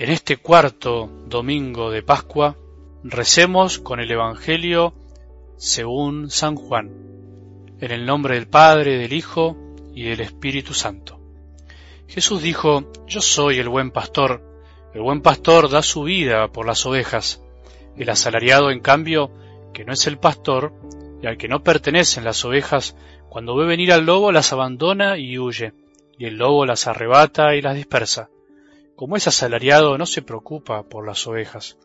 En este cuarto domingo de Pascua, recemos con el Evangelio según San Juan, en el nombre del Padre, del Hijo y del Espíritu Santo. Jesús dijo, Yo soy el buen pastor, el buen pastor da su vida por las ovejas, el asalariado, en cambio, que no es el pastor, y al que no pertenecen las ovejas, cuando ve venir al lobo las abandona y huye, y el lobo las arrebata y las dispersa. Como es asalariado, no se preocupa por las ovejas.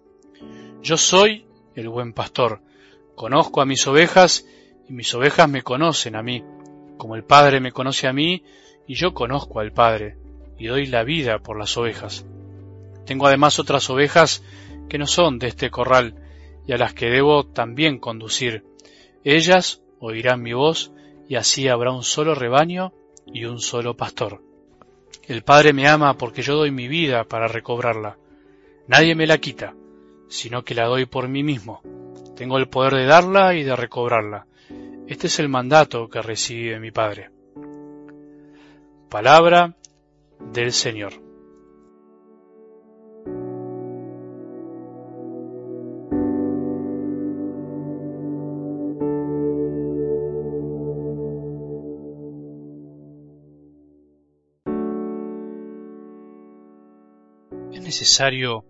Yo soy el buen pastor, conozco a mis ovejas y mis ovejas me conocen a mí, como el Padre me conoce a mí y yo conozco al Padre, y doy la vida por las ovejas. Tengo además otras ovejas que no son de este corral, y a las que debo también conducir. Ellas oirán mi voz, y así habrá un solo rebaño y un solo pastor. El Padre me ama porque yo doy mi vida para recobrarla. Nadie me la quita, sino que la doy por mí mismo. Tengo el poder de darla y de recobrarla. Este es el mandato que recibe mi Padre. Palabra del Señor. Es necesario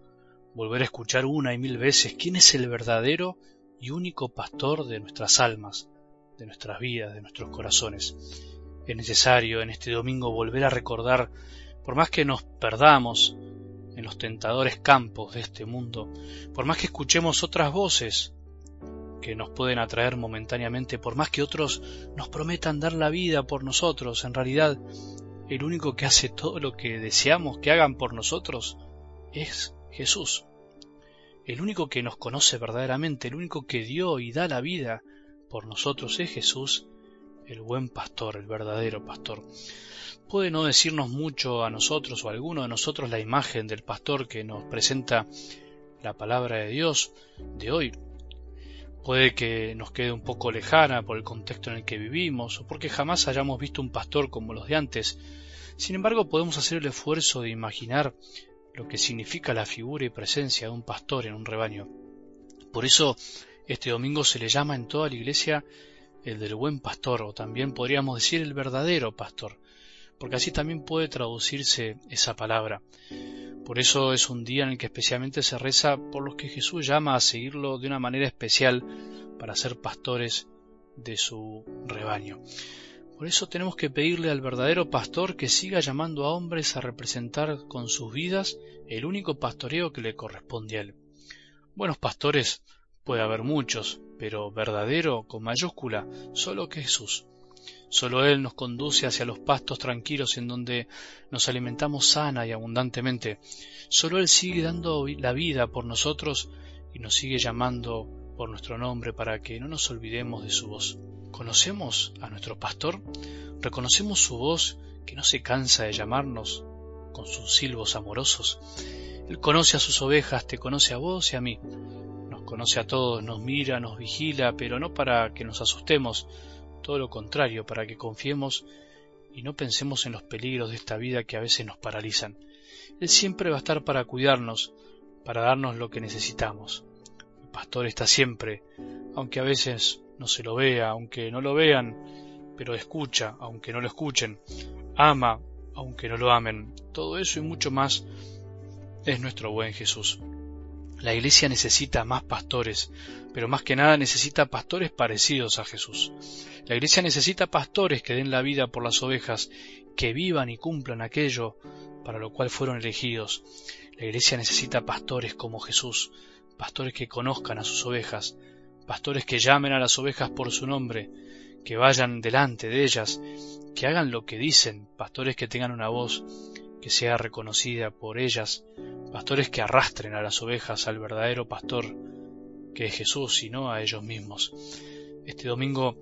volver a escuchar una y mil veces quién es el verdadero y único pastor de nuestras almas, de nuestras vidas, de nuestros corazones. Es necesario en este domingo volver a recordar, por más que nos perdamos en los tentadores campos de este mundo, por más que escuchemos otras voces que nos pueden atraer momentáneamente, por más que otros nos prometan dar la vida por nosotros, en realidad el único que hace todo lo que deseamos que hagan por nosotros es Jesús. El único que nos conoce verdaderamente, el único que dio y da la vida por nosotros es Jesús, el buen pastor, el verdadero pastor. Puede no decirnos mucho a nosotros o a alguno de nosotros la imagen del pastor que nos presenta la palabra de Dios de hoy. Puede que nos quede un poco lejana por el contexto en el que vivimos o porque jamás hayamos visto un pastor como los de antes. Sin embargo, podemos hacer el esfuerzo de imaginar lo que significa la figura y presencia de un pastor en un rebaño. Por eso este domingo se le llama en toda la iglesia el del buen pastor, o también podríamos decir el verdadero pastor, porque así también puede traducirse esa palabra. Por eso es un día en el que especialmente se reza por los que Jesús llama a seguirlo de una manera especial para ser pastores de su rebaño. Por eso tenemos que pedirle al verdadero pastor que siga llamando a hombres a representar con sus vidas el único pastoreo que le corresponde a él. Buenos pastores puede haber muchos, pero verdadero con mayúscula, solo Jesús. Solo Él nos conduce hacia los pastos tranquilos en donde nos alimentamos sana y abundantemente. Solo Él sigue dando la vida por nosotros y nos sigue llamando por nuestro nombre para que no nos olvidemos de su voz. ¿Conocemos a nuestro pastor? ¿Reconocemos su voz que no se cansa de llamarnos con sus silbos amorosos? Él conoce a sus ovejas, te conoce a vos y a mí. Nos conoce a todos, nos mira, nos vigila, pero no para que nos asustemos, todo lo contrario, para que confiemos y no pensemos en los peligros de esta vida que a veces nos paralizan. Él siempre va a estar para cuidarnos, para darnos lo que necesitamos. El pastor está siempre, aunque a veces no se lo vea, aunque no lo vean, pero escucha, aunque no lo escuchen, ama, aunque no lo amen. Todo eso y mucho más es nuestro buen Jesús. La iglesia necesita más pastores, pero más que nada necesita pastores parecidos a Jesús. La iglesia necesita pastores que den la vida por las ovejas, que vivan y cumplan aquello para lo cual fueron elegidos. La iglesia necesita pastores como Jesús, pastores que conozcan a sus ovejas, pastores que llamen a las ovejas por su nombre, que vayan delante de ellas, que hagan lo que dicen, pastores que tengan una voz que sea reconocida por ellas, pastores que arrastren a las ovejas al verdadero pastor, que es Jesús y no a ellos mismos. Este domingo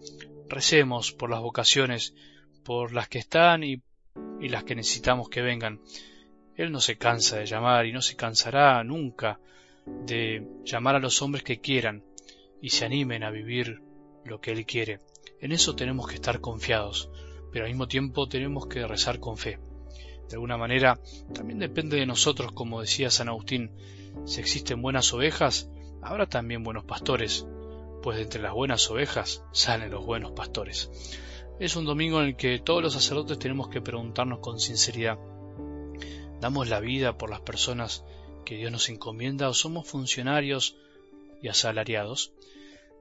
recemos por las vocaciones, por las que están y, y las que necesitamos que vengan. Él no se cansa de llamar y no se cansará nunca de llamar a los hombres que quieran, y se animen a vivir lo que Él quiere. En eso tenemos que estar confiados, pero al mismo tiempo tenemos que rezar con fe. De alguna manera, también depende de nosotros, como decía San Agustín, si existen buenas ovejas, habrá también buenos pastores, pues de entre las buenas ovejas salen los buenos pastores. Es un domingo en el que todos los sacerdotes tenemos que preguntarnos con sinceridad, ¿damos la vida por las personas que Dios nos encomienda o somos funcionarios y asalariados?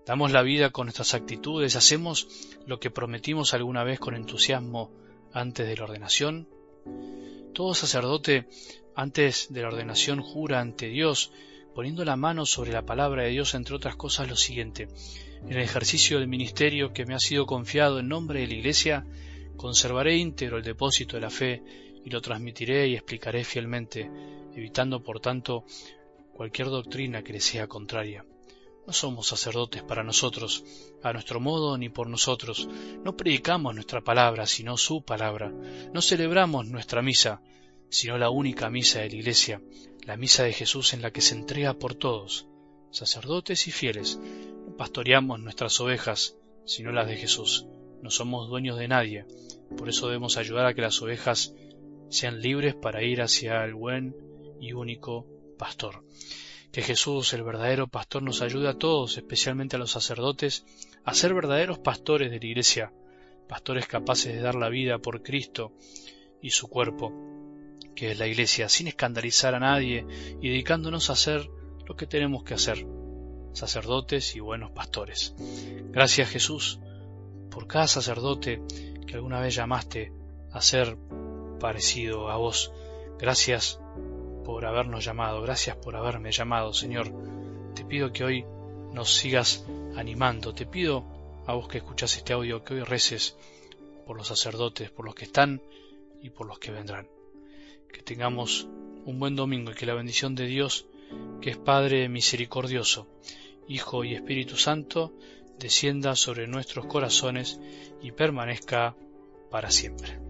¿Damos la vida con nuestras actitudes? ¿Hacemos lo que prometimos alguna vez con entusiasmo antes de la ordenación? Todo sacerdote antes de la ordenación jura ante Dios, poniendo la mano sobre la palabra de Dios, entre otras cosas, lo siguiente. En el ejercicio del ministerio que me ha sido confiado en nombre de la Iglesia, conservaré íntegro el depósito de la fe y lo transmitiré y explicaré fielmente, evitando por tanto cualquier doctrina que le sea contraria. No somos sacerdotes para nosotros, a nuestro modo ni por nosotros. No predicamos nuestra palabra, sino su palabra. No celebramos nuestra misa, sino la única misa de la Iglesia, la misa de Jesús en la que se entrega por todos, sacerdotes y fieles. No pastoreamos nuestras ovejas, sino las de Jesús. No somos dueños de nadie, por eso debemos ayudar a que las ovejas sean libres para ir hacia el buen y único pastor. Que Jesús, el verdadero pastor, nos ayude a todos, especialmente a los sacerdotes, a ser verdaderos pastores de la Iglesia, pastores capaces de dar la vida por Cristo y su cuerpo, que es la Iglesia, sin escandalizar a nadie y dedicándonos a hacer lo que tenemos que hacer, sacerdotes y buenos pastores. Gracias Jesús por cada sacerdote que alguna vez llamaste a ser parecido a vos. Gracias por habernos llamado, gracias por haberme llamado, Señor. Te pido que hoy nos sigas animando, te pido a vos que escuchás este audio que hoy reces por los sacerdotes, por los que están y por los que vendrán. Que tengamos un buen domingo y que la bendición de Dios, que es Padre misericordioso, Hijo y Espíritu Santo, descienda sobre nuestros corazones y permanezca para siempre.